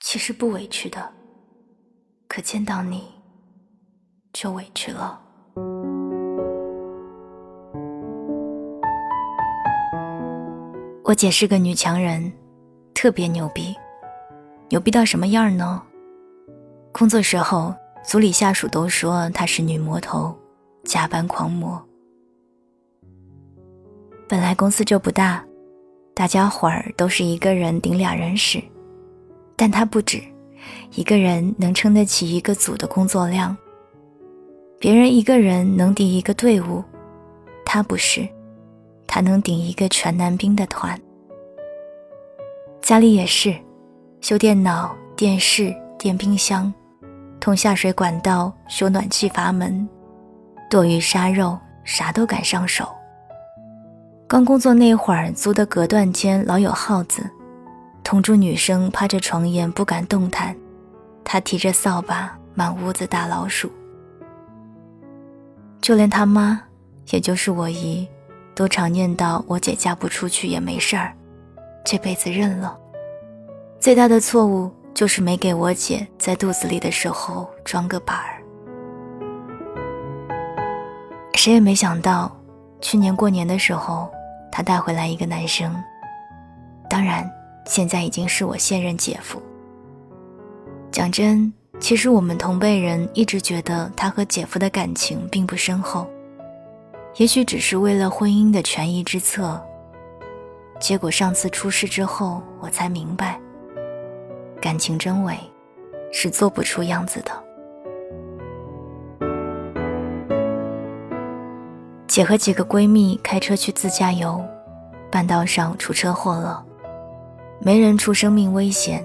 其实不委屈的，可见到你就委屈了。我姐是个女强人，特别牛逼，牛逼到什么样呢？工作时候，组里下属都说她是女魔头，加班狂魔。本来公司就不大，大家伙儿都是一个人顶俩人使，但他不止，一个人能撑得起一个组的工作量。别人一个人能顶一个队伍，他不是，他能顶一个全男兵的团。家里也是，修电脑、电视、电冰箱。通下水管道、修暖气阀门、剁鱼杀肉，啥都敢上手。刚工作那会儿，租的隔断间老有耗子，同住女生趴着床沿不敢动弹，他提着扫把满屋子打老鼠。就连他妈，也就是我姨，都常念叨我姐嫁不出去也没事儿，这辈子认了。最大的错误。就是没给我姐在肚子里的时候装个板儿。谁也没想到，去年过年的时候，她带回来一个男生。当然，现在已经是我现任姐夫。讲真，其实我们同辈人一直觉得他和姐夫的感情并不深厚，也许只是为了婚姻的权宜之策。结果上次出事之后，我才明白。感情真伪，是做不出样子的。姐和几个闺蜜开车去自驾游，半道上出车祸了，没人出生命危险，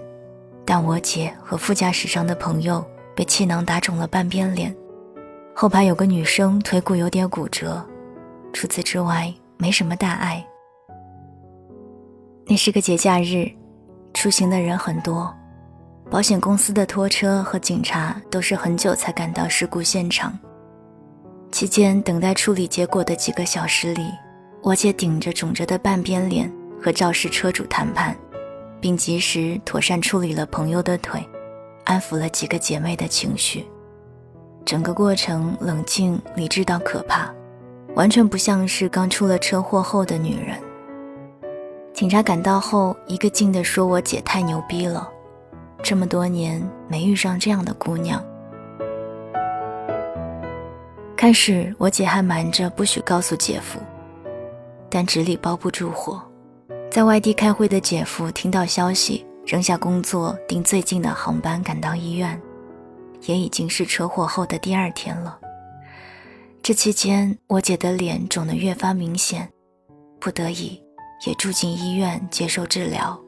但我姐和副驾驶上的朋友被气囊打肿了半边脸，后排有个女生腿骨有点骨折，除此之外没什么大碍。那是个节假日，出行的人很多。保险公司的拖车和警察都是很久才赶到事故现场。期间等待处理结果的几个小时里，我姐顶着肿着的半边脸和肇事车主谈判，并及时妥善处理了朋友的腿，安抚了几个姐妹的情绪。整个过程冷静理智到可怕，完全不像是刚出了车祸后的女人。警察赶到后，一个劲地说我姐太牛逼了。这么多年没遇上这样的姑娘。开始我姐还瞒着不许告诉姐夫，但纸里包不住火。在外地开会的姐夫听到消息，扔下工作，订最近的航班赶到医院，也已经是车祸后的第二天了。这期间，我姐的脸肿得越发明显，不得已也住进医院接受治疗。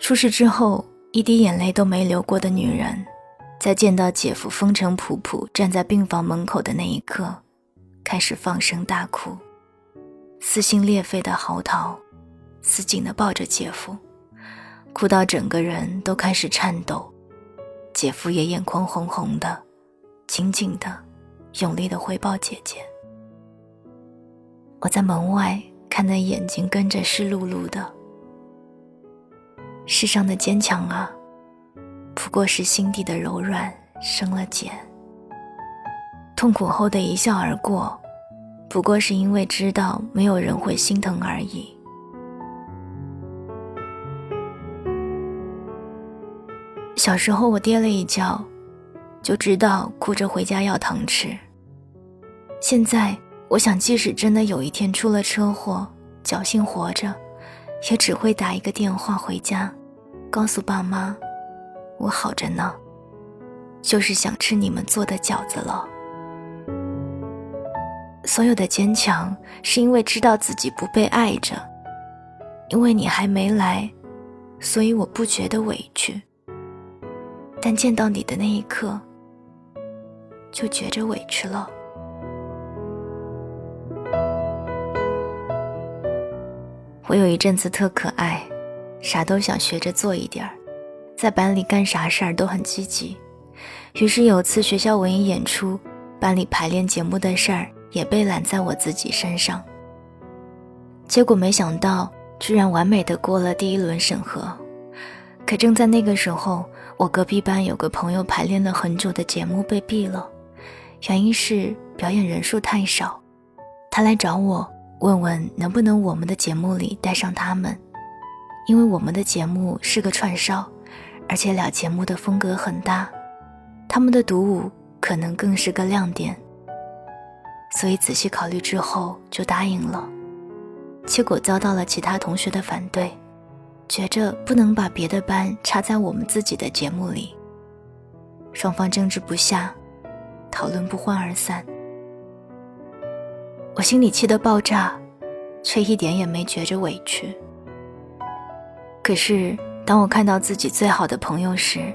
出事之后，一滴眼泪都没流过的女人，在见到姐夫风尘仆仆站在病房门口的那一刻，开始放声大哭，撕心裂肺的嚎啕，死紧的抱着姐夫，哭到整个人都开始颤抖。姐夫也眼眶红红的，紧紧的、用力的回抱姐姐。我在门外看那眼睛跟着湿漉漉的。世上的坚强啊，不过是心底的柔软生了茧；痛苦后的一笑而过，不过是因为知道没有人会心疼而已。小时候我跌了一跤，就知道哭着回家要糖吃。现在我想，即使真的有一天出了车祸，侥幸活着。也只会打一个电话回家，告诉爸妈，我好着呢，就是想吃你们做的饺子了。所有的坚强是因为知道自己不被爱着，因为你还没来，所以我不觉得委屈。但见到你的那一刻，就觉着委屈了。我有一阵子特可爱，啥都想学着做一点儿，在班里干啥事儿都很积极。于是有次学校文艺演出，班里排练节目的事儿也被揽在我自己身上。结果没想到居然完美的过了第一轮审核。可正在那个时候，我隔壁班有个朋友排练了很久的节目被毙了，原因是表演人数太少。他来找我，问问能不能我们的节目里带上他们，因为我们的节目是个串烧，而且俩节目的风格很大，他们的独舞可能更是个亮点。所以仔细考虑之后就答应了，结果遭到了其他同学的反对。觉着不能把别的班插在我们自己的节目里，双方争执不下，讨论不欢而散。我心里气得爆炸，却一点也没觉着委屈。可是当我看到自己最好的朋友时，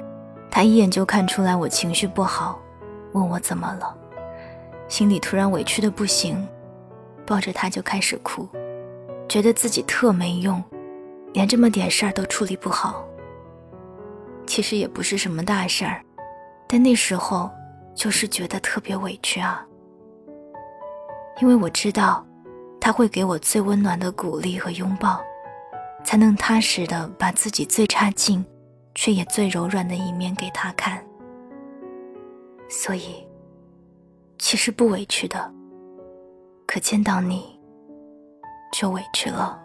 他一眼就看出来我情绪不好，问我怎么了，心里突然委屈的不行，抱着他就开始哭，觉得自己特没用。连这么点事儿都处理不好，其实也不是什么大事儿，但那时候就是觉得特别委屈啊。因为我知道，他会给我最温暖的鼓励和拥抱，才能踏实的把自己最差劲，却也最柔软的一面给他看。所以，其实不委屈的，可见到你，就委屈了。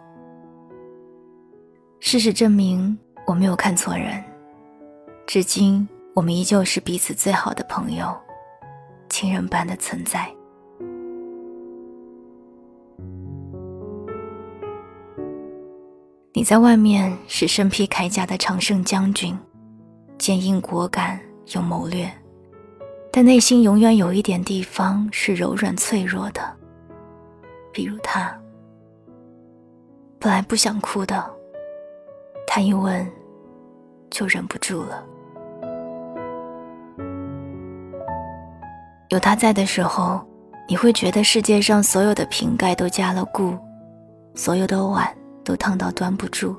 事实证明，我没有看错人。至今，我们依旧是彼此最好的朋友，亲人般的存在。你在外面是身披铠甲的常胜将军，坚硬果敢，有谋略，但内心永远有一点地方是柔软脆弱的。比如他，本来不想哭的。他一问，就忍不住了。有他在的时候，你会觉得世界上所有的瓶盖都加了固，所有的碗都烫到端不住，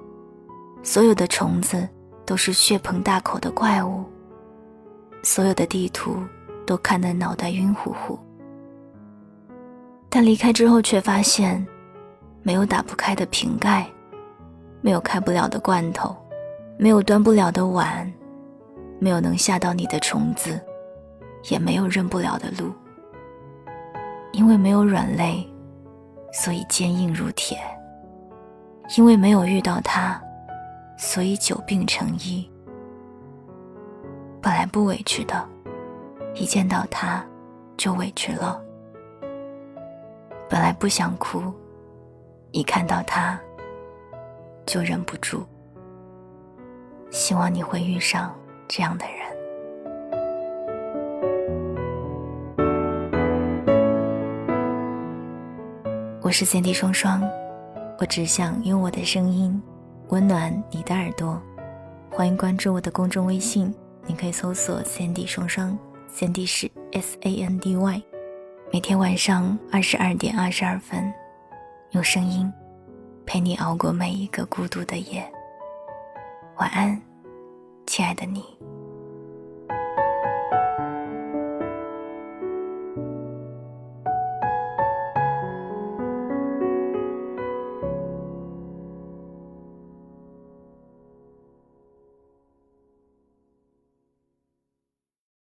所有的虫子都是血盆大口的怪物，所有的地图都看得脑袋晕乎乎。但离开之后，却发现没有打不开的瓶盖。没有开不了的罐头，没有端不了的碗，没有能吓到你的虫子，也没有认不了的路。因为没有软肋，所以坚硬如铁；因为没有遇到他，所以久病成医。本来不委屈的，一见到他，就委屈了。本来不想哭，一看到他。就忍不住。希望你会遇上这样的人。我是三 D 双双，我只想用我的声音温暖你的耳朵。欢迎关注我的公众微信，你可以搜索三 D 双双，三 D 是 S A N D Y。每天晚上二十二点二十二分，用声音。陪你熬过每一个孤独的夜。晚安，亲爱的你。